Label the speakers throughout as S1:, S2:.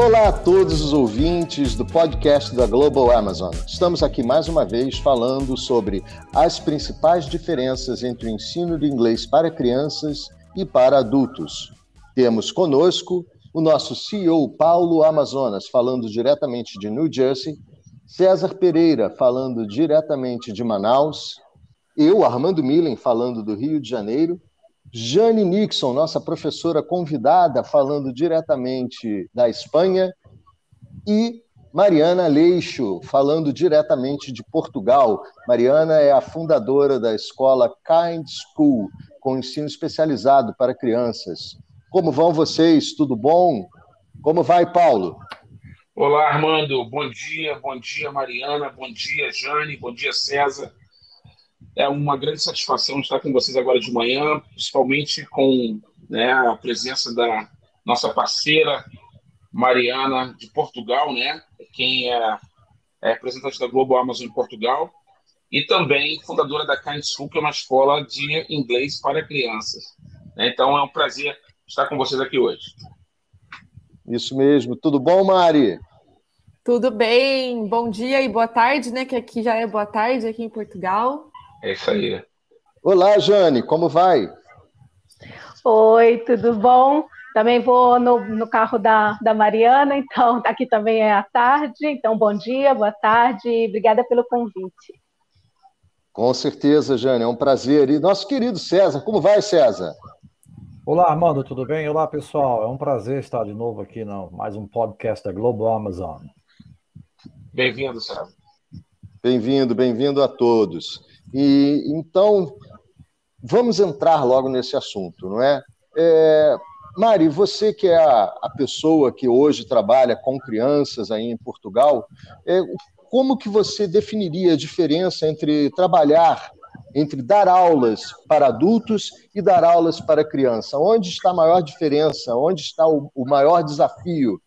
S1: Olá a todos os ouvintes do podcast da Global Amazon. Estamos aqui mais uma vez falando sobre as principais diferenças entre o ensino de inglês para crianças e para adultos. Temos conosco o nosso CEO Paulo Amazonas, falando diretamente de New Jersey, César Pereira, falando diretamente de Manaus, eu, Armando Millen, falando do Rio de Janeiro, Jane Nixon, nossa professora convidada, falando diretamente da Espanha, e Mariana Leixo, falando diretamente de Portugal. Mariana é a fundadora da escola Kind School, com ensino especializado para crianças. Como vão vocês? Tudo bom? Como vai, Paulo?
S2: Olá, Armando. Bom dia, bom dia, Mariana, bom dia, Jane, bom dia, César. É uma grande satisfação estar com vocês agora de manhã, principalmente com né, a presença da nossa parceira Mariana de Portugal, né? Quem é, é representante da Globo Amazon em Portugal e também fundadora da Kind School, que é uma escola de inglês para crianças. Né? Então é um prazer estar com vocês aqui hoje.
S1: Isso mesmo. Tudo bom, Mari?
S3: Tudo bem. Bom dia e boa tarde, né? Que aqui já é boa tarde aqui em Portugal.
S2: É isso aí.
S1: Olá, Jane, como vai?
S4: Oi, tudo bom? Também vou no, no carro da, da Mariana, então aqui também é a tarde. Então, bom dia, boa tarde, obrigada pelo convite.
S1: Com certeza, Jane, é um prazer. E nosso querido César, como vai, César?
S5: Olá, Armando, tudo bem? Olá, pessoal. É um prazer estar de novo aqui no mais um podcast da Global Amazon.
S2: Bem-vindo, César.
S1: Bem-vindo, bem-vindo a todos. E então, vamos entrar logo nesse assunto, não é? é Mari, você que é a, a, pessoa que hoje trabalha com crianças aí em Portugal, é, como que você definiria a diferença entre trabalhar, entre dar aulas para adultos e dar aulas para criança? Onde está a maior diferença? Onde está o, o maior desafio?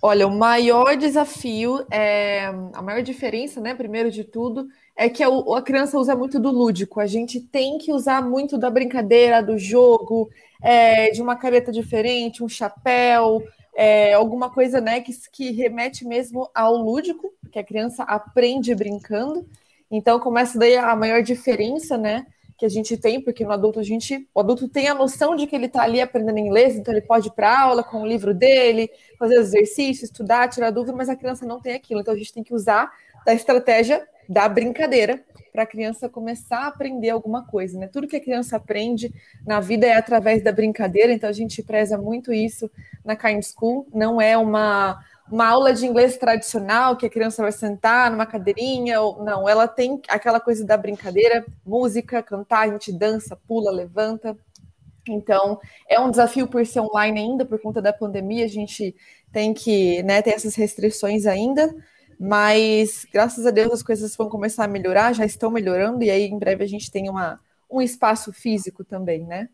S3: Olha, o maior desafio é a maior diferença, né? Primeiro de tudo, é que a, criança usa muito do lúdico. A gente tem que usar muito da brincadeira, do jogo, é, de uma careta diferente, um chapéu, é, alguma coisa né, que, que remete mesmo ao lúdico, que a criança aprende brincando. Então começa daí a maior diferença, né? Que a gente tem, porque no adulto a gente, o adulto tem a noção de que ele está ali aprendendo inglês, então ele pode ir para aula com o livro dele, fazer exercício, estudar, tirar dúvida, mas a criança não tem aquilo. Então a gente tem que usar da estratégia da brincadeira para a criança começar a aprender alguma coisa, né? Tudo que a criança aprende na vida é através da brincadeira, então a gente preza muito isso na Kind School. Não é uma, uma aula de inglês tradicional que a criança vai sentar numa cadeirinha, ou não, ela tem aquela coisa da brincadeira, música, cantar, a gente dança, pula, levanta. Então, é um desafio por ser online ainda, por conta da pandemia, a gente tem que né, ter essas restrições ainda, mas graças a Deus as coisas vão começar a melhorar, já estão melhorando, e aí em breve a gente tem uma, um espaço físico também, né?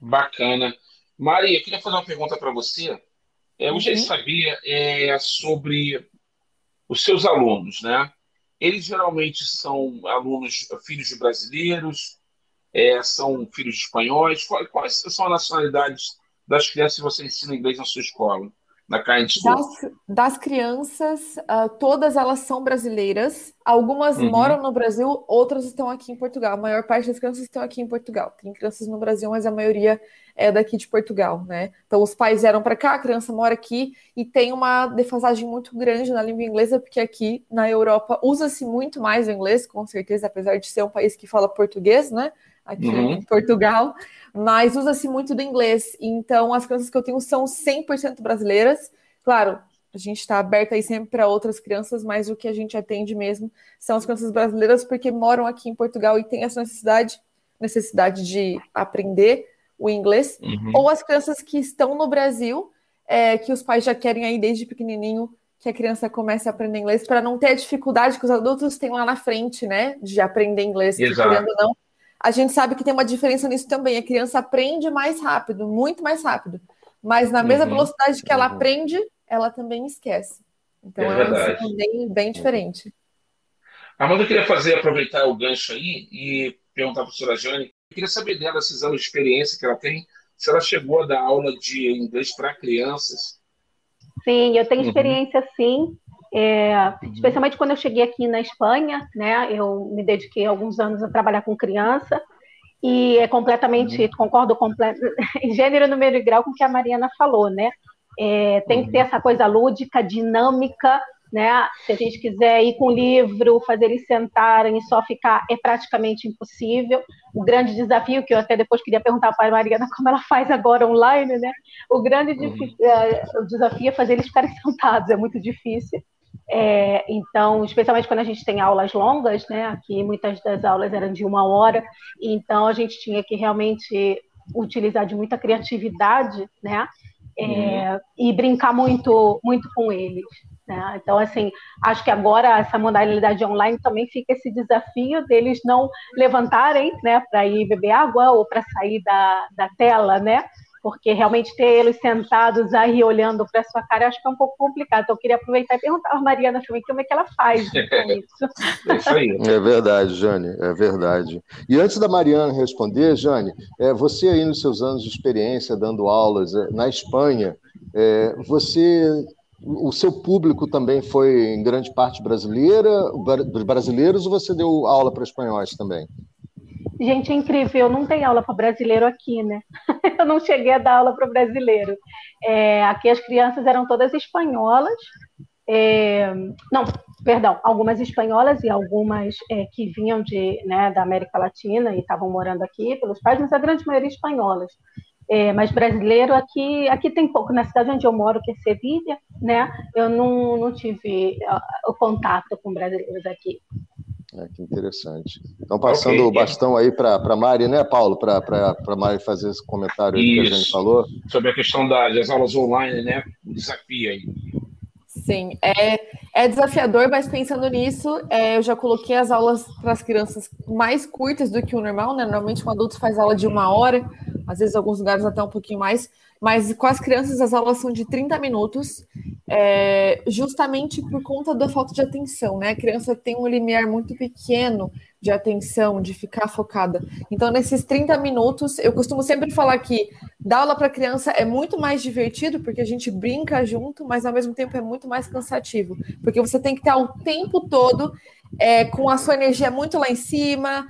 S2: Bacana. Maria, eu queria fazer uma pergunta para você. É, eu já uhum. sabia é, sobre os seus alunos, né? Eles geralmente são alunos, filhos de brasileiros, é, são filhos de espanhóis. Quais, quais são as nacionalidades das crianças que você ensina inglês na sua escola? Na Kind
S3: Das, das crianças, uh, todas elas são brasileiras. Algumas uhum. moram no Brasil, outras estão aqui em Portugal. A maior parte das crianças estão aqui em Portugal. Tem crianças no Brasil, mas a maioria é daqui de Portugal, né? Então os pais vieram para cá, a criança mora aqui e tem uma defasagem muito grande na língua inglesa, porque aqui na Europa usa-se muito mais o inglês, com certeza, apesar de ser um país que fala português, né? Aqui uhum. em Portugal mas usa-se muito do inglês. Então, as crianças que eu tenho são 100% brasileiras. Claro, a gente está aberta aí sempre para outras crianças, mas o que a gente atende mesmo são as crianças brasileiras, porque moram aqui em Portugal e têm essa necessidade, necessidade de aprender o inglês, uhum. ou as crianças que estão no Brasil, é, que os pais já querem aí desde pequenininho que a criança comece a aprender inglês, para não ter a dificuldade que os adultos têm lá na frente, né, de aprender inglês, que, querendo ou não, a gente sabe que tem uma diferença nisso também. A criança aprende mais rápido, muito mais rápido. Mas na mesma uhum. velocidade que ela uhum. aprende, ela também esquece. Então é, é um bem, bem diferente.
S2: Amanda, eu queria fazer, aproveitar o gancho aí e perguntar para a professora Jane. Eu queria saber dela, esses anos de experiência que ela tem, se ela chegou a dar aula de inglês para crianças
S4: Sim, eu tenho uhum. experiência uhum. sim. É, uhum. especialmente quando eu cheguei aqui na Espanha, né? Eu me dediquei alguns anos a trabalhar com criança e é completamente, uhum. concordo completo, em gênero, número e grau com o que a Mariana falou, né? É, tem que ter uhum. essa coisa lúdica, dinâmica, né? Se a gente quiser ir com o livro, fazer eles sentarem e só ficar, é praticamente impossível. O grande desafio, que eu até depois queria perguntar para a Mariana como ela faz agora online, né? O grande uhum. é, desafio é fazer eles ficarem sentados, é muito difícil. É, então, especialmente quando a gente tem aulas longas, né? Aqui muitas das aulas eram de uma hora, então a gente tinha que realmente utilizar de muita criatividade, né? É, uhum. E brincar muito, muito com eles. Né? Então, assim, acho que agora essa modalidade online também fica esse desafio deles não levantarem, né, para ir beber água ou para sair da, da tela, né? Porque realmente ter eles sentados aí olhando para sua cara, acho que é um pouco complicado. Então, eu queria aproveitar e perguntar a Mariana também como é que ela faz com isso.
S1: É isso aí. É verdade, Jane, é verdade. E antes da Mariana responder, Jane, é, você aí nos seus anos de experiência dando aulas é, na Espanha, é, você o seu público também foi em grande parte brasileira, brasileiros, ou você deu aula para espanhóis também?
S4: Gente, é incrível, não tem aula para brasileiro aqui, né? Eu não cheguei a dar aula para brasileiro. É, aqui as crianças eram todas espanholas. É, não, perdão, algumas espanholas e algumas é, que vinham de, né, da América Latina e estavam morando aqui pelos pais, mas a grande maioria espanholas. É, mas brasileiro aqui, aqui tem pouco. Na cidade onde eu moro, que é Sevilha, né? Eu não, não tive o contato com brasileiros aqui.
S1: É, que interessante. Então, passando okay. o bastão aí para a Mari, né, Paulo? Para a Mari fazer esse comentário que a gente falou.
S2: Sobre a questão das aulas online, né? O desafio aí.
S3: Sim, é, é desafiador, mas pensando nisso, é, eu já coloquei as aulas para as crianças mais curtas do que o normal, né? Normalmente um adulto faz aula de uma hora, às vezes alguns lugares até um pouquinho mais, mas com as crianças as aulas são de 30 minutos, é, justamente por conta da falta de atenção, né? A criança tem um limiar muito pequeno de atenção, de ficar focada. Então, nesses 30 minutos, eu costumo sempre falar que dar aula para criança é muito mais divertido, porque a gente brinca junto, mas ao mesmo tempo é muito mais cansativo, porque você tem que estar o tempo todo é, com a sua energia muito lá em cima,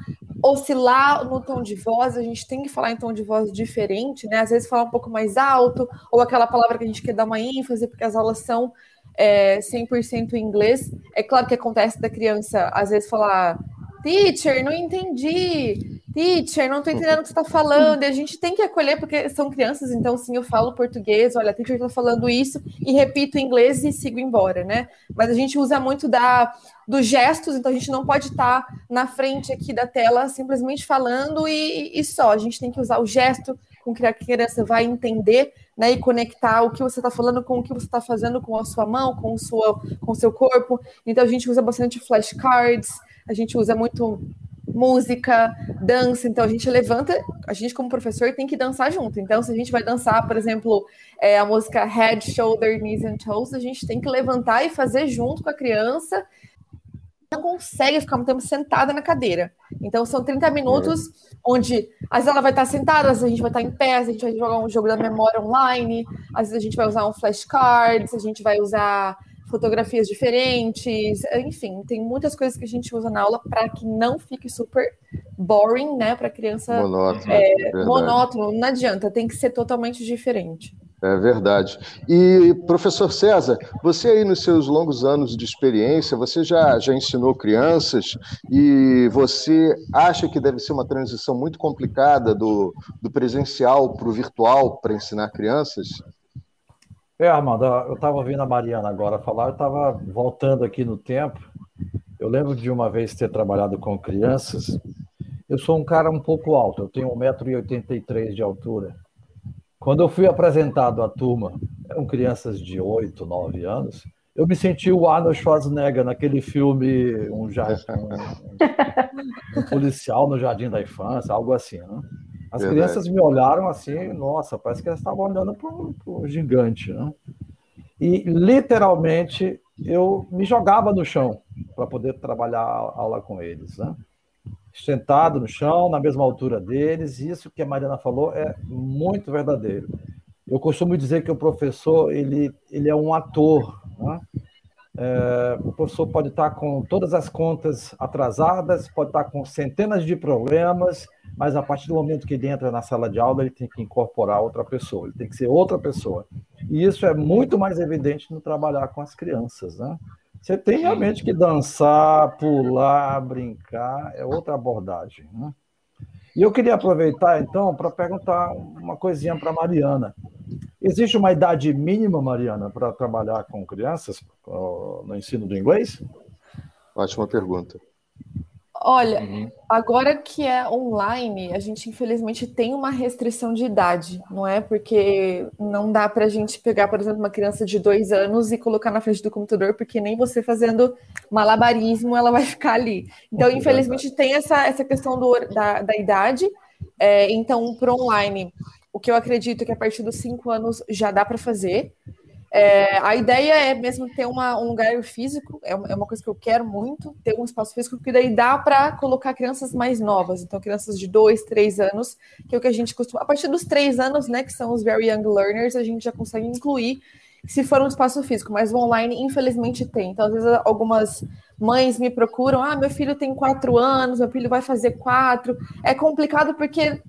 S3: oscilar no tom de voz, a gente tem que falar em tom de voz diferente, né? Às vezes falar um pouco mais alto, ou aquela palavra que a gente quer dar uma ênfase, porque as aulas são é, 100% em inglês. É claro que acontece da criança, às vezes, falar Teacher, não entendi. Teacher, não estou entendendo o que você está falando. E a gente tem que acolher, porque são crianças, então sim, eu falo português, olha, teacher está falando isso, e repito em inglês e sigo embora, né? Mas a gente usa muito da, dos gestos, então a gente não pode estar tá na frente aqui da tela simplesmente falando e, e só. A gente tem que usar o gesto com que a criança vai entender né, e conectar o que você está falando com o que você está fazendo com a sua mão, com o, sua, com o seu corpo. Então a gente usa bastante flashcards, a gente usa muito música, dança, então a gente levanta, a gente como professor tem que dançar junto. Então, se a gente vai dançar, por exemplo, é, a música Head, Shoulder, Knees and Toes, a gente tem que levantar e fazer junto com a criança. Não consegue ficar muito tempo sentada na cadeira. Então, são 30 minutos é. onde às vezes ela vai estar sentada, às vezes a gente vai estar em pé, às vezes a gente vai jogar um jogo da memória online, às vezes a gente vai usar um flashcard, a gente vai usar fotografias diferentes, enfim, tem muitas coisas que a gente usa na aula para que não fique super boring, né, para criança monótono, é, monótono, não adianta, tem que ser totalmente diferente.
S1: É verdade. E, professor César, você aí nos seus longos anos de experiência, você já, já ensinou crianças e você acha que deve ser uma transição muito complicada do, do presencial para o virtual para ensinar crianças?
S5: É, Armando, eu estava ouvindo a Mariana agora falar, eu estava voltando aqui no tempo. Eu lembro de uma vez ter trabalhado com crianças. Eu sou um cara um pouco alto, eu tenho 1,83m de altura. Quando eu fui apresentado à turma, eram crianças de 8, 9 anos, eu me senti o Arnold Schwarzenegger naquele filme, um, um, um policial no Jardim da Infância, algo assim, né? As Verdade. crianças me olharam assim, nossa, parece que elas estavam olhando para um gigante, né? E literalmente eu me jogava no chão para poder trabalhar a aula com eles, né? Sentado no chão, na mesma altura deles, isso que a Mariana falou é muito verdadeiro. Eu costumo dizer que o professor ele, ele é um ator. Né? É, o professor pode estar com todas as contas atrasadas, pode estar com centenas de problemas, mas a partir do momento que ele entra na sala de aula, ele tem que incorporar outra pessoa, ele tem que ser outra pessoa. E isso é muito mais evidente no trabalhar com as crianças, né? Você tem realmente que dançar, pular, brincar, é outra abordagem. Né? E eu queria aproveitar, então, para perguntar uma coisinha para a Mariana. Existe uma idade mínima, Mariana, para trabalhar com crianças no ensino do inglês?
S1: Ótima pergunta.
S3: Olha, uhum. agora que é online, a gente infelizmente tem uma restrição de idade, não é? Porque não dá para a gente pegar, por exemplo, uma criança de dois anos e colocar na frente do computador, porque nem você fazendo malabarismo ela vai ficar ali. Então, infelizmente, tem essa, essa questão do, da, da idade. É, então, para online, o que eu acredito é que a partir dos cinco anos já dá para fazer. É, a ideia é mesmo ter uma, um lugar físico, é uma, é uma, coisa que eu quero muito, ter um espaço físico, porque daí dá para colocar crianças mais novas, então crianças de dois, três anos, que é o que a gente costuma. A partir dos três anos, né, que são os very young learners, a gente já consegue incluir se for um espaço físico, mas o online, infelizmente, tem. Então, às vezes, algumas mães me procuram: ah, meu filho tem quatro anos, meu filho vai fazer quatro. É complicado porque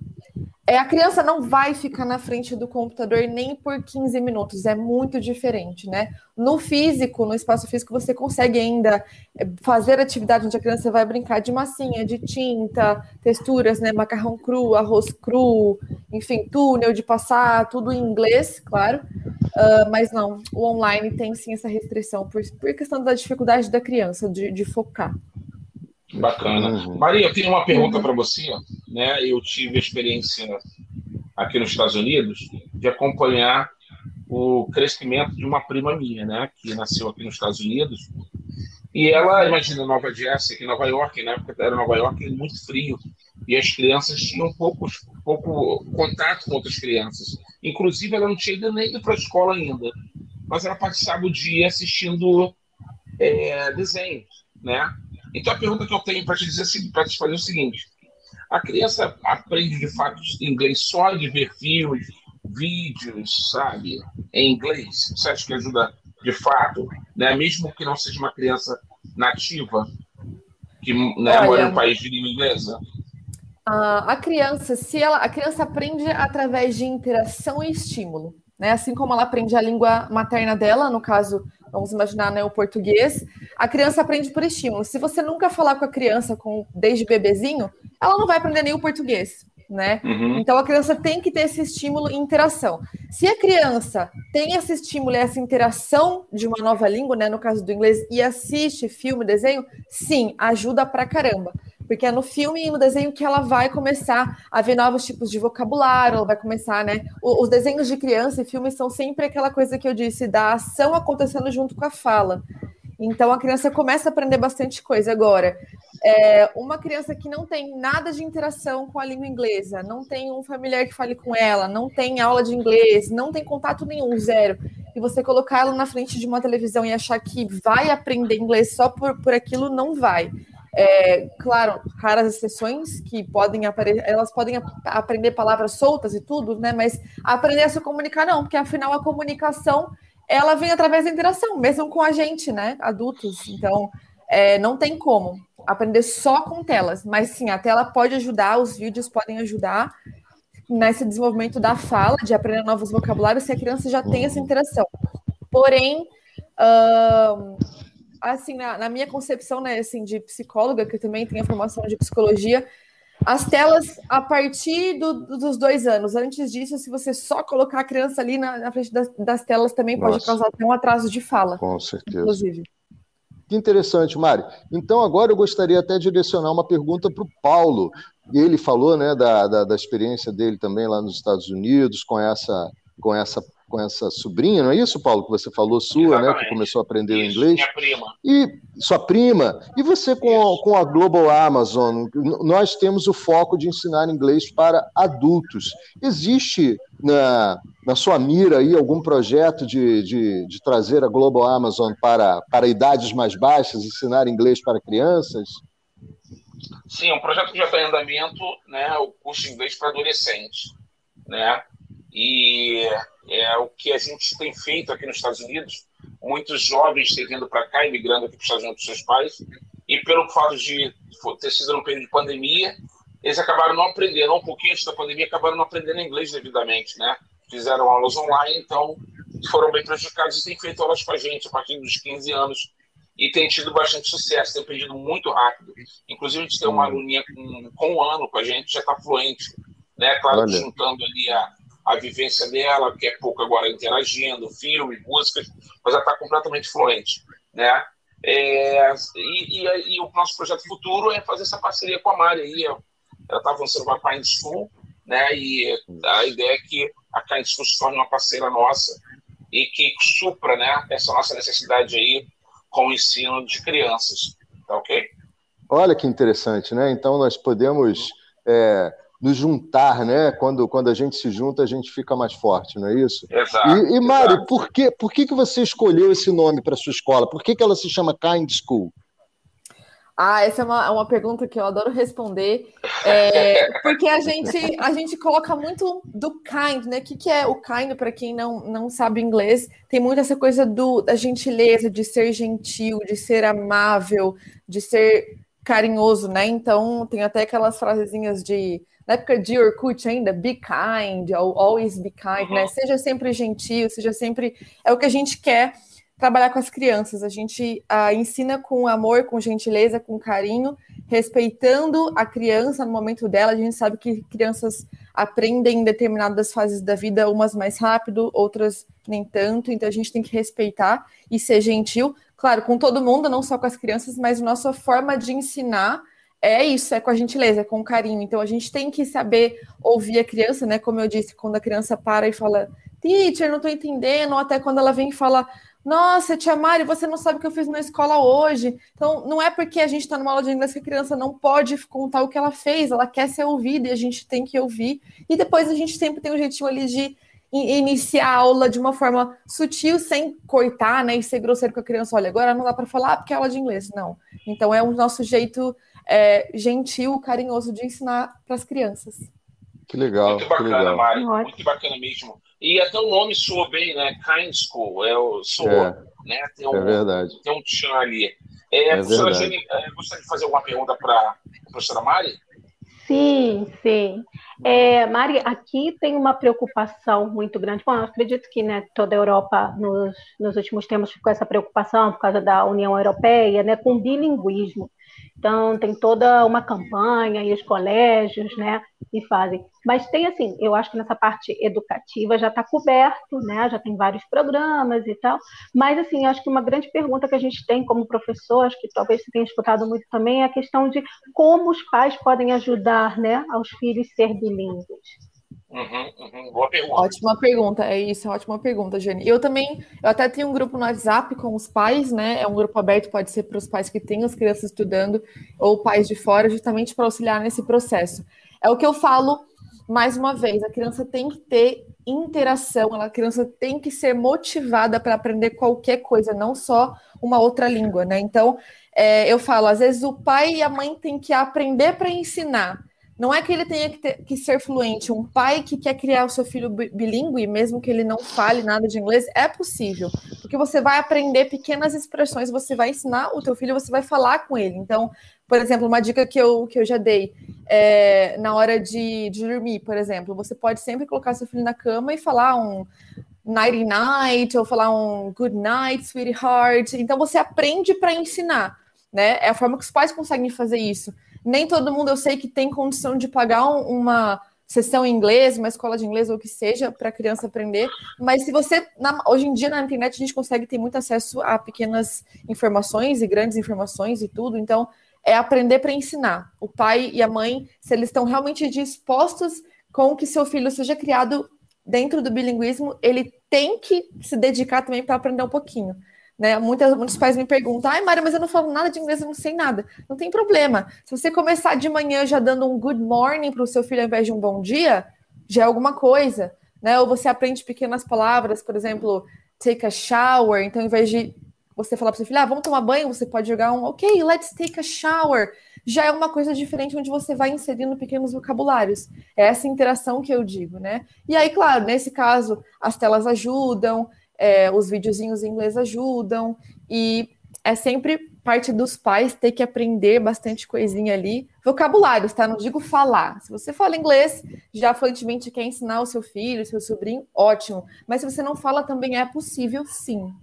S3: é, a criança não vai ficar na frente do computador nem por 15 minutos, é muito diferente, né? No físico, no espaço físico, você consegue ainda é, fazer atividade onde a criança vai brincar de massinha, de tinta, texturas, né? Macarrão cru, arroz cru, enfim, túnel de passar, tudo em inglês, claro. Uh, mas não, o online tem sim essa restrição por, por questão da dificuldade da criança de, de focar.
S2: Bacana. Uhum. Maria, eu tenho uma pergunta para você. Né? Eu tive a experiência aqui nos Estados Unidos de acompanhar o crescimento de uma prima minha, né? que nasceu aqui nos Estados Unidos. E ela, imagina, Nova Jersey, aqui em Nova York, na época era Nova York, muito frio. E as crianças tinham pouco, pouco contato com outras crianças. Inclusive, ela não tinha ido nem ido para a escola ainda. Mas ela passava o dia assistindo é, desenhos, né? Então a pergunta que eu tenho para te dizer assim, para te fazer é o seguinte: a criança aprende de fato inglês só de ver filmes, vídeos, sabe, em inglês? Você acha que ajuda de fato, né? Mesmo que não seja uma criança nativa que né, mora em um país de língua inglesa?
S3: a criança, se ela, a criança aprende através de interação e estímulo, né? Assim como ela aprende a língua materna dela, no caso vamos imaginar né, o português, a criança aprende por estímulo. Se você nunca falar com a criança com, desde bebezinho, ela não vai aprender nem o português. Né? Uhum. Então a criança tem que ter esse estímulo e interação. Se a criança tem esse estímulo e essa interação de uma nova língua, né, no caso do inglês, e assiste filme, desenho, sim, ajuda pra caramba porque é no filme e no desenho que ela vai começar a ver novos tipos de vocabulário, ela vai começar, né? Os desenhos de criança e filmes são sempre aquela coisa que eu disse, da ação acontecendo junto com a fala. Então a criança começa a aprender bastante coisa. Agora, é, uma criança que não tem nada de interação com a língua inglesa, não tem um familiar que fale com ela, não tem aula de inglês, não tem contato nenhum, zero, e você colocar ela na frente de uma televisão e achar que vai aprender inglês só por, por aquilo, não vai. É, claro, raras exceções que podem aparecer, elas podem aprender palavras soltas e tudo, né? Mas aprender a se comunicar não, porque afinal a comunicação ela vem através da interação, mesmo com a gente, né? Adultos. Então, é, não tem como aprender só com telas, mas sim, a tela pode ajudar, os vídeos podem ajudar nesse desenvolvimento da fala, de aprender novos vocabulários, se a criança já tem essa interação. Porém, uh, assim, na, na, minha concepção, né, assim, de psicóloga, que também tem a formação de psicologia, as telas a partir do, dos dois anos. Antes disso, se você só colocar a criança ali na, na frente das, das, telas, também Nossa. pode causar até um atraso de fala.
S1: Com certeza. Inclusive. Que interessante, Mari. Então, agora eu gostaria até de direcionar uma pergunta para o Paulo. Ele falou né, da, da, da experiência dele também lá nos Estados Unidos, com essa, com essa com essa sobrinha, não é isso, Paulo, que você falou, sua, Exatamente. né, que começou a aprender isso, inglês?
S2: Minha prima.
S1: E sua prima. E você com a, com a Global Amazon, nós temos o foco de ensinar inglês para adultos. Existe na, na sua mira aí algum projeto de, de, de trazer a Global Amazon para, para idades mais baixas, ensinar inglês para crianças?
S2: Sim, é um projeto que já está em andamento, né, o curso de inglês para adolescentes, né? E é o que a gente tem feito aqui nos Estados Unidos. Muitos jovens têm vindo para cá, imigrando aqui para os Estados Unidos com seus pais, e pelo fato de ter sido um período de pandemia, eles acabaram não aprendendo, um pouquinho antes da pandemia, acabaram não aprendendo inglês devidamente, né? Fizeram aulas online, então foram bem prejudicados e têm feito aulas com a gente a partir dos 15 anos e tem tido bastante sucesso, tem aprendido muito rápido. Inclusive, a gente tem uma aluninha com, com um ano com a gente, já está fluente, né? Claro, Olha. juntando ali a, a vivência dela, que é pouco agora interagindo, filme, músicas, mas ela está completamente fluente, né? É, e, e, e, o nosso projeto futuro é fazer essa parceria com a Mari aí. Ela está avançando com a Kind School, né? E a ideia é que a Kind School se torne uma parceira nossa e que supra, né? Essa nossa necessidade aí com o ensino de crianças, tá ok?
S1: Olha que interessante, né? Então nós podemos é, nos juntar, né? Quando, quando a gente se junta, a gente fica mais forte, não é isso?
S2: Exato.
S1: E, e Mário, por, que, por que, que você escolheu esse nome para sua escola? Por que, que ela se chama Kind School?
S3: Ah, essa é uma, é uma pergunta que eu adoro responder, é, porque a gente, a gente coloca muito do kind, né? O que, que é o kind, para quem não, não sabe inglês? Tem muito essa coisa do, da gentileza, de ser gentil, de ser amável, de ser carinhoso, né? Então, tem até aquelas frasezinhas de. Na época de Orkut ainda, be kind, always be kind, né? Seja sempre gentil, seja sempre. É o que a gente quer trabalhar com as crianças. A gente ah, ensina com amor, com gentileza, com carinho, respeitando a criança no momento dela. A gente sabe que crianças aprendem em determinadas fases da vida, umas mais rápido, outras nem tanto. Então a gente tem que respeitar e ser gentil, claro, com todo mundo, não só com as crianças, mas nossa forma de ensinar é isso, é com a gentileza, é com carinho. Então a gente tem que saber ouvir a criança, né? Como eu disse, quando a criança para e fala, teacher, não estou entendendo, ou até quando ela vem e fala, nossa, tia Mari, você não sabe o que eu fiz na escola hoje. Então, não é porque a gente está numa aula de inglês que a criança não pode contar o que ela fez, ela quer ser ouvida e a gente tem que ouvir. E depois a gente sempre tem um jeitinho ali de iniciar a aula de uma forma sutil, sem cortar, né, e ser grosseiro com a criança. Olha, agora não dá para falar porque é aula de inglês. Não. Então, é o nosso jeito é, gentil, carinhoso de ensinar para as crianças.
S1: Que legal.
S2: Muito bacana,
S1: que legal.
S2: Mari. Muito bacana mesmo. E até o nome soa bem, né? Kind School, é o soa,
S1: é, né? Tem um, é verdade.
S2: Tem um tchan ali. É, é professora Jenny, é, gostaria de fazer alguma pergunta para a professora Mari?
S4: Sim, sim. É, Mari, aqui tem uma preocupação muito grande. Bom, eu acredito que né, toda a Europa, nos, nos últimos tempos, ficou essa preocupação por causa da União Europeia, né, com bilinguismo. Então, tem toda uma campanha e os colégios, né, e fazem. Mas tem, assim, eu acho que nessa parte educativa já está coberto, né, já tem vários programas e tal. Mas, assim, acho que uma grande pergunta que a gente tem como professor, acho que talvez você tenha escutado muito também, é a questão de como os pais podem ajudar, né, aos filhos ser bilíngues.
S2: Uhum, uhum. Boa pergunta.
S3: Ótima pergunta, é isso, é ótima pergunta, Jenny. Eu também, eu até tenho um grupo no WhatsApp com os pais, né? É um grupo aberto, pode ser para os pais que têm as crianças estudando ou pais de fora, justamente para auxiliar nesse processo. É o que eu falo mais uma vez, a criança tem que ter interação, a criança tem que ser motivada para aprender qualquer coisa, não só uma outra língua, né? Então, é, eu falo, às vezes o pai e a mãe têm que aprender para ensinar. Não é que ele tenha que, ter, que, ser fluente. Um pai que quer criar o seu filho bilíngue, mesmo que ele não fale nada de inglês, é possível. Porque você vai aprender pequenas expressões, você vai ensinar o teu filho, você vai falar com ele. Então, por exemplo, uma dica que eu, que eu já dei, é, na hora de, de dormir, por exemplo, você pode sempre colocar seu filho na cama e falar um nighty night, ou falar um good night, sweetheart. Então, você aprende para ensinar. Né? É a forma que os pais conseguem fazer isso nem todo mundo eu sei que tem condição de pagar uma sessão em inglês, uma escola de inglês ou o que seja para a criança aprender. Mas se você na, hoje em dia na internet a gente consegue ter muito acesso a pequenas informações e grandes informações e tudo. Então é aprender para ensinar. O pai e a mãe, se eles estão realmente dispostos com que seu filho seja criado dentro do bilinguismo, ele tem que se dedicar também para aprender um pouquinho. Né? Muitas, muitos pais me perguntam, ai, Maria, mas eu não falo nada de inglês, eu não sei nada. Não tem problema. Se você começar de manhã já dando um good morning para o seu filho ao invés de um bom dia, já é alguma coisa. Né? Ou você aprende pequenas palavras, por exemplo, take a shower, então, ao invés de você falar para seu filho, ah, vamos tomar banho, você pode jogar um, ok, let's take a shower. Já é uma coisa diferente onde você vai inserindo pequenos vocabulários. É essa interação que eu digo, né? E aí, claro, nesse caso, as telas ajudam, é, os videozinhos em inglês ajudam, e é sempre parte dos pais ter que aprender bastante coisinha ali. Vocabulários, tá? Não digo falar. Se você fala inglês, já fluentemente quer ensinar o seu filho, o seu sobrinho, ótimo. Mas se você não fala, também é possível, sim.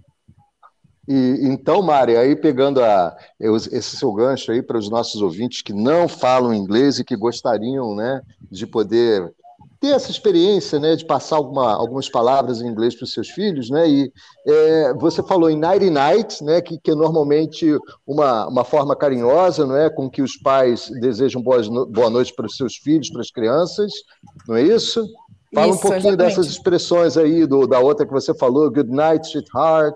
S1: E, então, Mari, aí pegando a, esse seu gancho aí para os nossos ouvintes que não falam inglês e que gostariam né, de poder ter essa experiência né, de passar alguma, algumas palavras em inglês para os seus filhos, né? E é, você falou em Nighty Night, né, que, que é normalmente uma, uma forma carinhosa, não é, com que os pais desejam boas no, boa noite para os seus filhos, para as crianças, não é isso? Fala isso, um pouquinho exatamente. dessas expressões aí, do, da outra que você falou, Good night, sweetheart,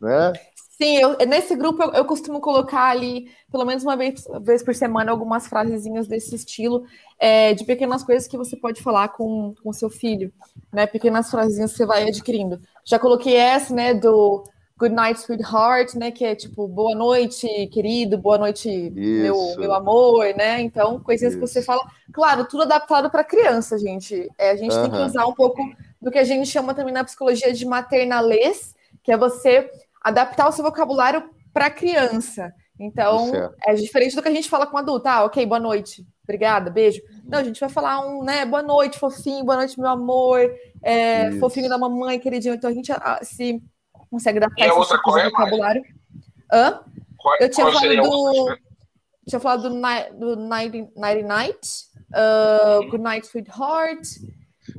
S1: né?
S3: Sim, eu, nesse grupo eu, eu, costumo colocar ali, pelo menos uma vez, vez por semana, algumas frasezinhas desse estilo, é, de pequenas coisas que você pode falar com o seu filho, né? Pequenas frasezinhas que você vai adquirindo. Já coloquei essa, né, do Good Night, Sweetheart, né? Que é tipo, boa noite, querido, boa noite, meu, meu amor, né? Então, coisinhas Isso. que você fala. Claro, tudo adaptado para criança, gente. É, a gente tem que usar um pouco do que a gente chama também na psicologia de maternalês, que é você adaptar o seu vocabulário para criança. Então, é. é diferente do que a gente fala com adulto. Ah, ok, boa noite. Obrigada, beijo. Não, a gente vai falar um, né? Boa noite, fofinho, boa noite, meu amor, é, fofinho da mamãe, queridinho. Então a gente ah, se consegue adaptar
S2: esse tipo
S3: de vocabulário. Hã? Qual, eu tinha falado do. Tinha falado do, do Nighty, Night, uh, Good Night, Sweetheart.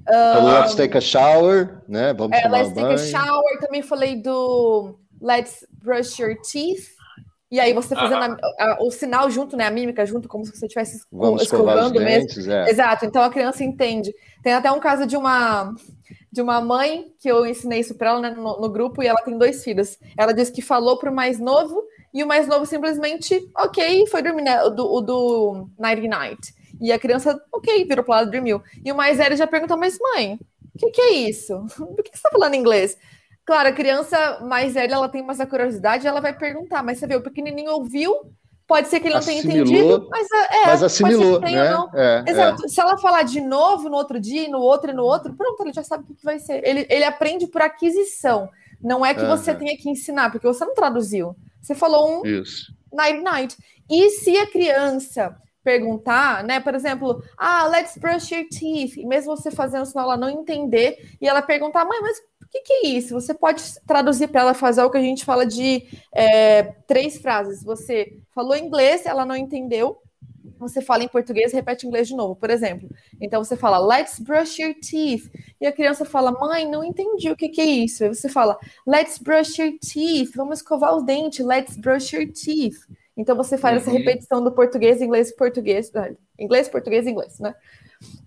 S1: Uh, let's take a shower, né?
S3: Vamos é, let's take a shower. Também falei do let's brush your teeth. E aí você fazendo a, a, o sinal junto, né? A mímica junto, como se você estivesse escovando mesmo. É. Exato, então a criança entende. Tem até um caso de uma de uma mãe que eu ensinei isso para ela né, no, no, grupo e ela tem dois filhos. Ela disse que falou para o mais novo e o mais novo simplesmente, ok, foi dormir, né? O do, o do Nighty Night. E a criança, ok, virou para o lado e dormiu. E o mais velho já perguntou, mas mãe, o que, que, é isso? Por que, que você está falando inglês? Claro, a criança mais velha, ela tem mais a curiosidade, ela vai perguntar, mas você vê, o pequenininho ouviu, pode ser que ele não tenha entendido, mas, é,
S1: mas assimilou, né?
S3: É, Exato. É. Se ela falar de novo no outro dia, no outro e no outro, pronto, ele já sabe o que vai ser. Ele, ele aprende por aquisição. Não é que uhum. você tenha que ensinar, porque você não traduziu. Você falou um Isso. night night. E se a criança perguntar, né? Por exemplo, ah, let's brush your teeth. E mesmo você fazendo senão ela não entender e ela perguntar, mãe, mas o que, que, é isso? Você pode traduzir para ela fazer o que a gente fala de é, três frases. Você falou inglês, ela não entendeu. Você fala em português, repete em inglês de novo, por exemplo. Então você fala, let's brush your teeth. E a criança fala, mãe, não entendi o que, que é isso. Aí você fala, let's brush your teeth. Vamos escovar os dentes, let's brush your teeth. Então você faz uhum. essa repetição do português, inglês, português, inglês, português, inglês, né?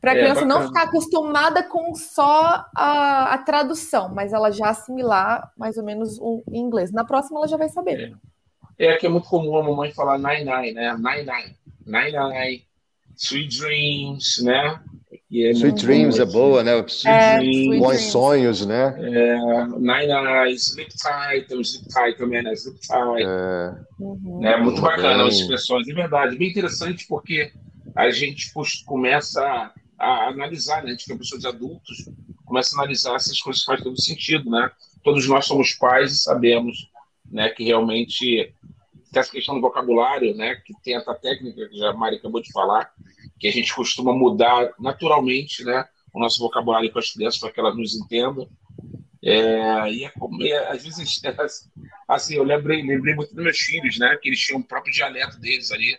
S3: Para a é, criança não ficar acostumada com só a, a, tradução, mas ela já assimilar mais ou menos o inglês. Na próxima ela já vai saber.
S2: É, é que é muito comum a mamãe falar nine nine, né? Nine nine, nine nine, sweet dreams, né?
S1: É sweet Dreams é boa, né? Sweet é, dreams, bons dreams. sonhos, né?
S2: É, Nine Eyes, Sleep Tight, tem o Sleep Tight também, né? Sleep Tight. É, uhum. é muito bacana as expressões, é verdade. Bem interessante porque a gente começa a, analisar, né? A gente que é pessoa de adultos, começa a analisar essas coisas faz todo sentido, né? Todos nós somos pais e sabemos, né, que realmente essa questão do vocabulário, né, que tem essa técnica que a Mari acabou de falar, que a gente costuma mudar naturalmente, né, o nosso vocabulário com as crianças para que elas nos entendam. É, e é, é, às vezes, assim, eu lembrei, lembrei muito dos meus filhos, né, que eles tinham o próprio dialeto deles ali,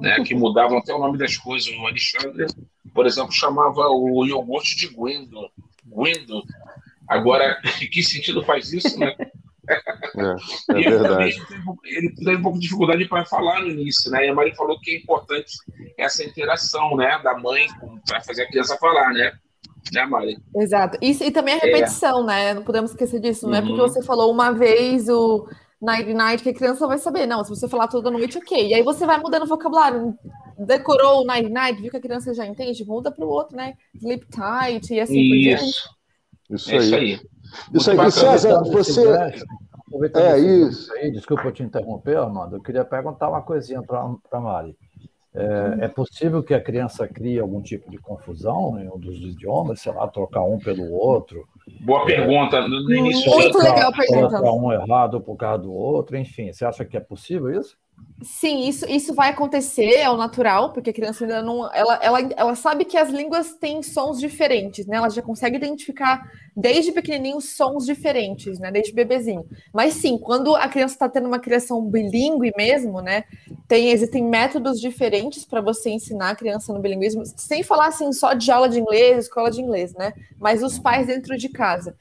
S2: né, que mudavam até o nome das coisas. O Alexandre, por exemplo, chamava o iogurte de Gwendo. Gwendo. Agora, que sentido faz isso, né?
S1: É, é verdade.
S2: Ele teve, ele teve um pouco de dificuldade para falar no início, né? E a Mari falou que é importante essa interação, né, da mãe para fazer a criança falar, né? Né, Mari?
S3: Exato. E, e também a é. repetição, é. né? Não podemos esquecer disso, não é porque uhum. você falou uma vez o night night que a criança vai saber. Não, se você falar toda noite, ok. E aí você vai mudando o vocabulário. Decorou o night night, viu que a criança já entende, muda para o outro, né? Sleep tight e assim
S2: isso.
S1: por diante. Isso, é isso aí. Isso aí. César, você,
S5: É isso. Aí, desculpa eu te interromper, Armando. Eu queria perguntar uma coisinha para a Mari. É, é, possível que a criança crie algum tipo de confusão em um dos idiomas, sei lá, trocar um pelo outro?
S2: Boa pergunta. No início,
S3: Muito legal a pergunta.
S5: Trocar um errado por causa do outro, enfim. Você acha que é possível isso?
S3: Sim, isso, isso vai acontecer, é o natural, porque a criança ainda não. Ela, ela, ela sabe que as línguas têm sons diferentes, né? Ela já consegue identificar desde pequenininho sons diferentes, né? Desde bebezinho. Mas sim, quando a criança está tendo uma criação bilíngue mesmo, né? Tem, existem métodos diferentes para você ensinar a criança no bilinguismo, sem falar assim só de aula de inglês, escola de inglês, né? Mas os pais dentro de casa.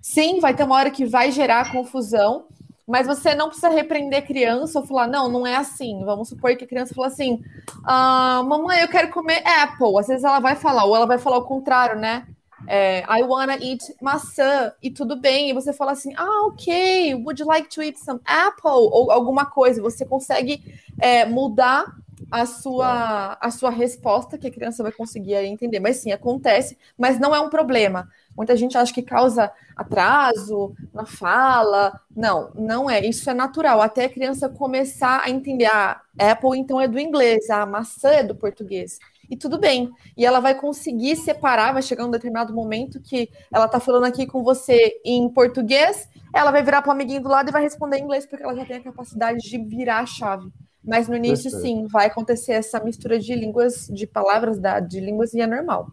S3: Sim, vai ter uma hora que vai gerar confusão mas você não precisa repreender criança ou falar, não, não é assim. Vamos supor que a criança fala assim: ah, mamãe, eu quero comer apple. Às vezes ela vai falar, ou ela vai falar o contrário, né? É, I wanna eat maçã, e tudo bem, e você fala assim, ah, ok, would you like to eat some apple? Ou alguma coisa, você consegue é, mudar a sua, a sua resposta que a criança vai conseguir entender. Mas sim, acontece, mas não é um problema. Muita gente acha que causa atraso na fala. Não, não é. Isso é natural. Até a criança começar a entender. Ah, Apple então é do inglês, a maçã é do português. E tudo bem. E ela vai conseguir separar, vai chegar um determinado momento que ela está falando aqui com você em português, ela vai virar para o amiguinho do lado e vai responder em inglês, porque ela já tem a capacidade de virar a chave. Mas no início, Perfeito. sim, vai acontecer essa mistura de línguas, de palavras da, de línguas e é normal.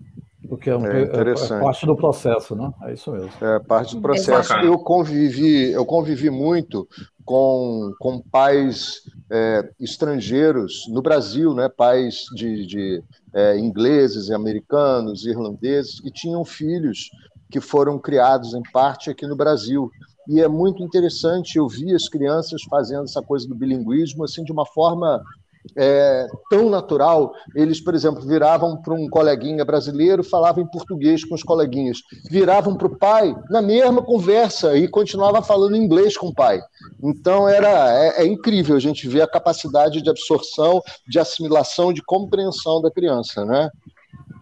S5: Porque é, um, é, é, parte do processo, né? É isso mesmo.
S1: É parte do processo. Eu convivi, eu convivi muito com, com pais é, estrangeiros no Brasil, né? Pais de, de é, ingleses, americanos, irlandeses que tinham filhos que foram criados em parte aqui no Brasil. E é muito interessante eu as crianças fazendo essa coisa do bilinguismo assim de uma forma é, tão natural, eles, por exemplo, viravam para um coleguinha brasileiro, falavam em português com os coleguinhas, viravam para o pai na mesma conversa e continuava falando inglês com o pai. Então era é, é incrível a gente ver a capacidade de absorção, de assimilação, de compreensão da criança, né?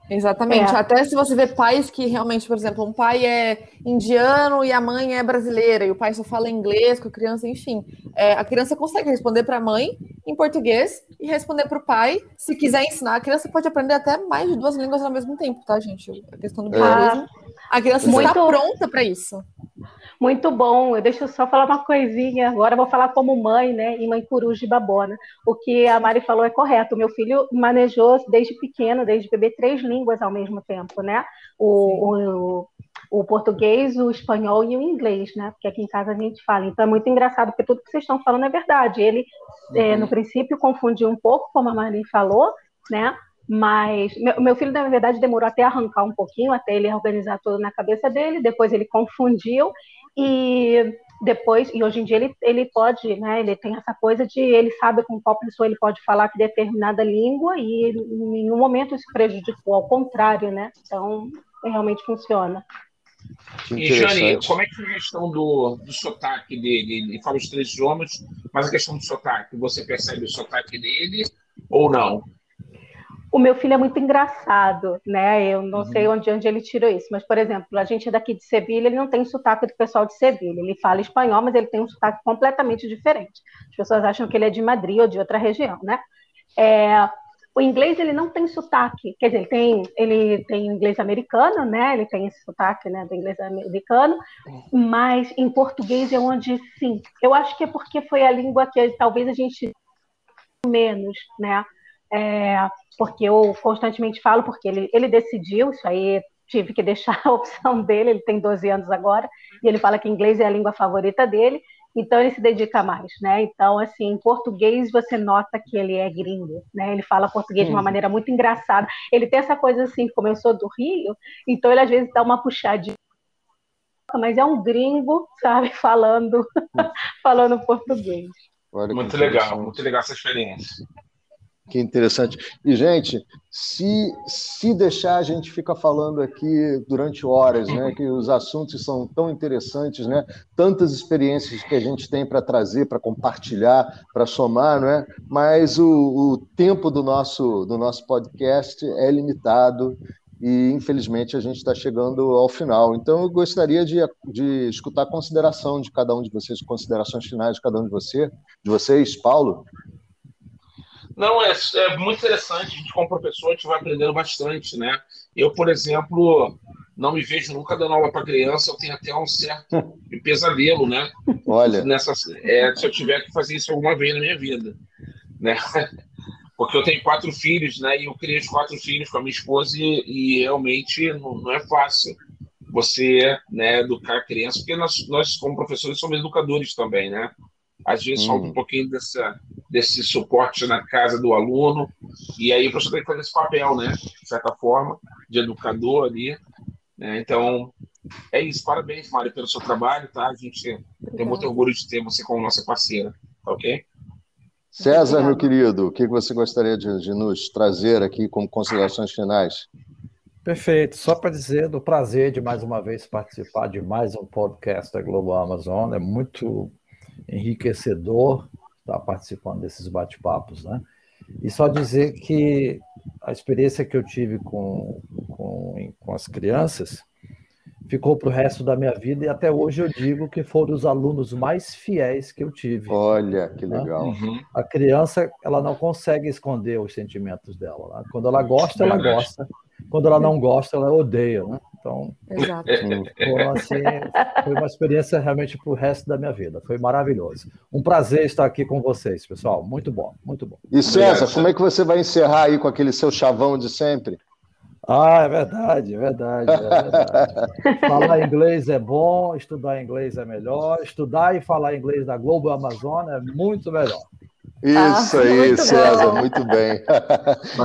S3: Exatamente. É. Até se você vê pais que realmente, por exemplo, um pai é indiano e a mãe é brasileira, e o pai só fala inglês com a criança, enfim. É, a criança consegue responder para a mãe em português e responder para o pai. Se quiser ensinar, a criança pode aprender até mais de duas línguas ao mesmo tempo, tá, gente? A questão do bilinguismo. A criança Muito... está pronta para isso.
S4: Muito bom. Eu deixo só falar uma coisinha. Agora eu vou falar como mãe, né? E mãe coruja de babona. O que a Mari falou é correto. O meu filho manejou desde pequeno, desde bebê, três línguas ao mesmo tempo, né? O, o, o, português, o espanhol e o inglês, né? Porque aqui em casa a gente fala. Então é muito engraçado, porque tudo que vocês estão falando é verdade. Ele, é, uhum. é, no princípio, confundiu um pouco, como a Mari falou, né? Mas meu, meu, filho, na verdade, demorou até arrancar um pouquinho, até ele organizar tudo na cabeça dele. Depois ele confundiu e depois, e hoje em dia ele, ele pode, né, ele tem essa coisa de ele sabe com qual pessoa ele pode falar que determinada língua e em nenhum momento isso prejudicou, ao contrário, né? Então, realmente funciona.
S2: E, Jane, como é que foi a questão do, do sotaque dele? Ele fala os três idiomas, mas a questão do sotaque, você percebe o sotaque dele ou não?
S4: O meu filho é muito engraçado, né? Eu não uhum. sei onde, onde ele tirou isso, mas, por exemplo, a gente é daqui de Sevilha, ele não tem sotaque do pessoal de Sevilha. Ele fala espanhol, mas ele tem um sotaque completamente diferente. As pessoas acham que ele é de Madrid ou de outra região, né? É, o inglês ele não tem sotaque, quer dizer, ele tem, ele tem inglês americano, né? Ele tem esse sotaque, né, do inglês americano, mas em português é onde sim. Eu acho que é porque foi a língua que talvez a gente menos, né? É, porque eu constantemente falo, porque ele, ele decidiu, isso aí tive que deixar a opção dele, ele tem 12 anos agora, e ele fala que inglês é a língua favorita dele, então ele se dedica mais, né? Então, assim, em português você nota que ele é gringo, né? Ele fala português de uma maneira muito engraçada. Ele tem essa coisa assim, como eu sou do Rio, então ele às vezes dá uma puxadinha, mas é um gringo, sabe, falando, falando português.
S2: muito legal, muito legal essa experiência.
S1: Que interessante. E, gente, se, se deixar, a gente fica falando aqui durante horas, né? Que os assuntos são tão interessantes, né? Tantas experiências que a gente tem para trazer, para compartilhar, para somar, não é? Mas o, o tempo do nosso, do nosso podcast é limitado e infelizmente a gente está chegando ao final. Então eu gostaria de, de escutar a consideração de cada um de vocês, considerações finais de cada um de você, de vocês, Paulo.
S2: Não, é, é muito interessante. A gente, como professor, a gente vai aprendendo bastante, né? Eu, por exemplo, não me vejo nunca dando aula para criança, eu tenho até um certo pesadelo, né?
S1: Olha.
S2: Nessa, é, se eu tiver que fazer isso alguma vez na minha vida, né? porque eu tenho quatro filhos, né? E eu criei os quatro filhos com a minha esposa e, e realmente não, não, é fácil você, né, educar crianças, porque nós, nós como professores somos educadores também, né? Às vezes falta um uhum. pouquinho dessa, desse suporte na casa do aluno e aí o professor tem que fazer esse papel, né? De certa forma, de educador ali. Né? Então, é isso. Parabéns, Mário, pelo seu trabalho, tá? A gente tem muito orgulho de ter você como nossa parceira, tá ok?
S1: César, meu querido, o que você gostaria de, de nos trazer aqui como considerações finais?
S5: Perfeito. Só para dizer do prazer de mais uma vez participar de mais um podcast da Globo Amazon. É muito enriquecedor estar participando desses bate-papos, né? E só dizer que a experiência que eu tive com, com, com as crianças ficou para o resto da minha vida e até hoje eu digo que foram os alunos mais fiéis que eu tive.
S1: Olha, que né? legal.
S5: Uhum. A criança, ela não consegue esconder os sentimentos dela. Né? Quando ela gosta, ela gosta. Quando ela não gosta, ela odeia, né? Então,
S3: Exato.
S5: Assim, foi uma experiência realmente para o resto da minha vida. Foi maravilhoso. Um prazer estar aqui com vocês, pessoal. Muito bom, muito bom.
S1: E César, como é que você vai encerrar aí com aquele seu chavão de sempre?
S5: Ah, é verdade, é verdade, é verdade. falar inglês é bom, estudar inglês é melhor, estudar e falar inglês da Globo Amazônia é muito melhor.
S1: Isso ah, aí, muito César, bom. muito bem.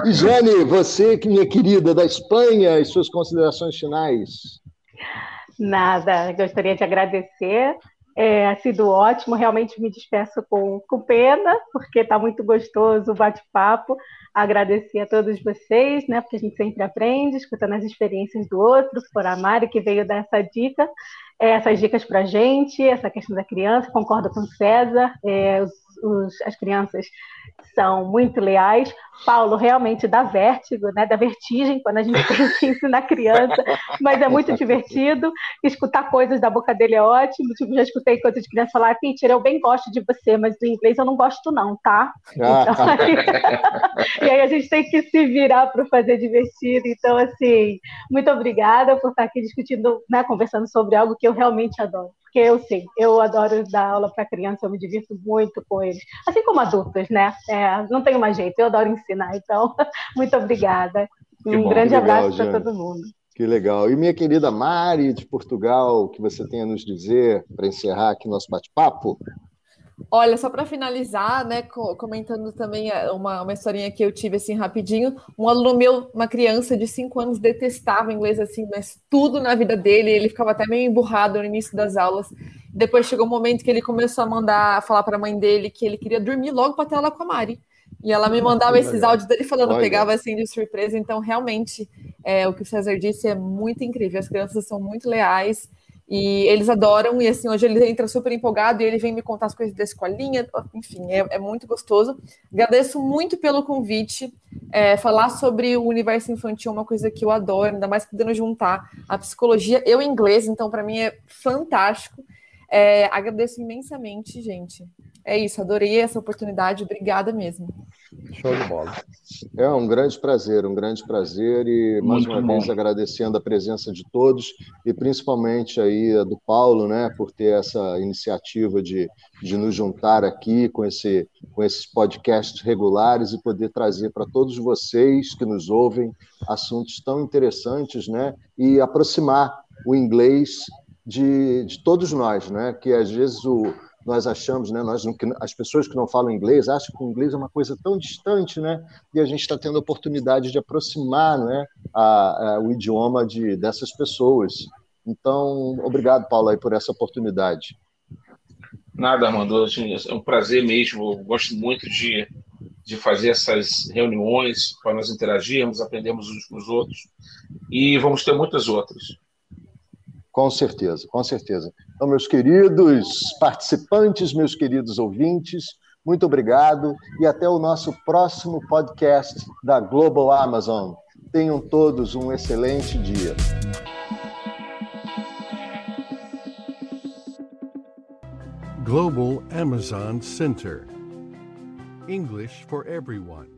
S1: e Jane, você, minha querida, da Espanha, as suas considerações finais?
S4: Nada, gostaria de agradecer. É, sido ótimo, realmente me despeço com, com pena, porque está muito gostoso o bate-papo. Agradecer a todos vocês, né, porque a gente sempre aprende, escutando as experiências do outro, por a Mari, que veio dar essa dica, é, essas dicas para a gente, essa questão da criança, concordo com o César, é, os, os, as crianças são muito leais. Paulo realmente dá vértigo, né? Dá vertigem quando a gente tem que ensinar criança, mas é muito divertido. Escutar coisas da boca dele é ótimo. Tipo, já escutei coisas de criança falar, Peter, eu bem gosto de você, mas do inglês eu não gosto, não, tá? Então, aí... e aí a gente tem que se virar para fazer divertido. Então, assim, muito obrigada por estar aqui discutindo, né, conversando sobre algo que eu realmente adoro porque eu sei, eu adoro dar aula para criança, eu me divirto muito com eles, assim como adultos, né? É, não tenho mais jeito, eu adoro ensinar, então, muito obrigada. Que um bom, grande abraço para todo mundo.
S1: Que legal. E minha querida Mari, de Portugal, o que você tem a nos dizer para encerrar aqui nosso bate-papo?
S3: Olha, só para finalizar, né, comentando também é, uma, uma historinha que eu tive assim rapidinho, um aluno meu, uma criança de 5 anos, detestava inglês assim, mas tudo na vida dele, ele ficava até meio emburrado no início das aulas. Depois chegou um momento que ele começou a mandar falar para a mãe dele que ele queria dormir logo para ter aula com a Mari. E ela me mandava esses áudios dele falando, Olha. pegava assim de surpresa. Então, realmente, é, o que o César disse é muito incrível. As crianças são muito leais e eles adoram, e assim, hoje ele entra super empolgado e ele vem me contar as coisas da escolinha, enfim, é, é muito gostoso. Agradeço muito pelo convite. É, falar sobre o universo infantil é uma coisa que eu adoro, ainda mais podendo juntar a psicologia e o inglês, então para mim é fantástico. É, agradeço imensamente, gente. É isso, adorei essa oportunidade, obrigada mesmo.
S5: Show de bola.
S1: É um grande prazer, um grande prazer e mais Muito uma bom. vez agradecendo a presença de todos e principalmente aí a do Paulo, né, por ter essa iniciativa de, de nos juntar aqui com, esse, com esses podcasts regulares e poder trazer para todos vocês que nos ouvem assuntos tão interessantes, né, e aproximar o inglês de, de todos nós, né, que às vezes o nós achamos, né, nós, as pessoas que não falam inglês acham que o inglês é uma coisa tão distante, né, e a gente está tendo a oportunidade de aproximar né, a, a, o idioma de, dessas pessoas. Então, obrigado, Paulo, aí, por essa oportunidade.
S2: Nada, Armando, assim, é um prazer mesmo, eu gosto muito de, de fazer essas reuniões para nós interagirmos, aprendermos uns com os outros, e vamos ter muitas outras.
S1: Com certeza, com certeza. Então, meus queridos participantes, meus queridos ouvintes, muito obrigado e até o nosso próximo podcast da Global Amazon. Tenham todos um excelente dia.
S6: Global Amazon Center English for Everyone.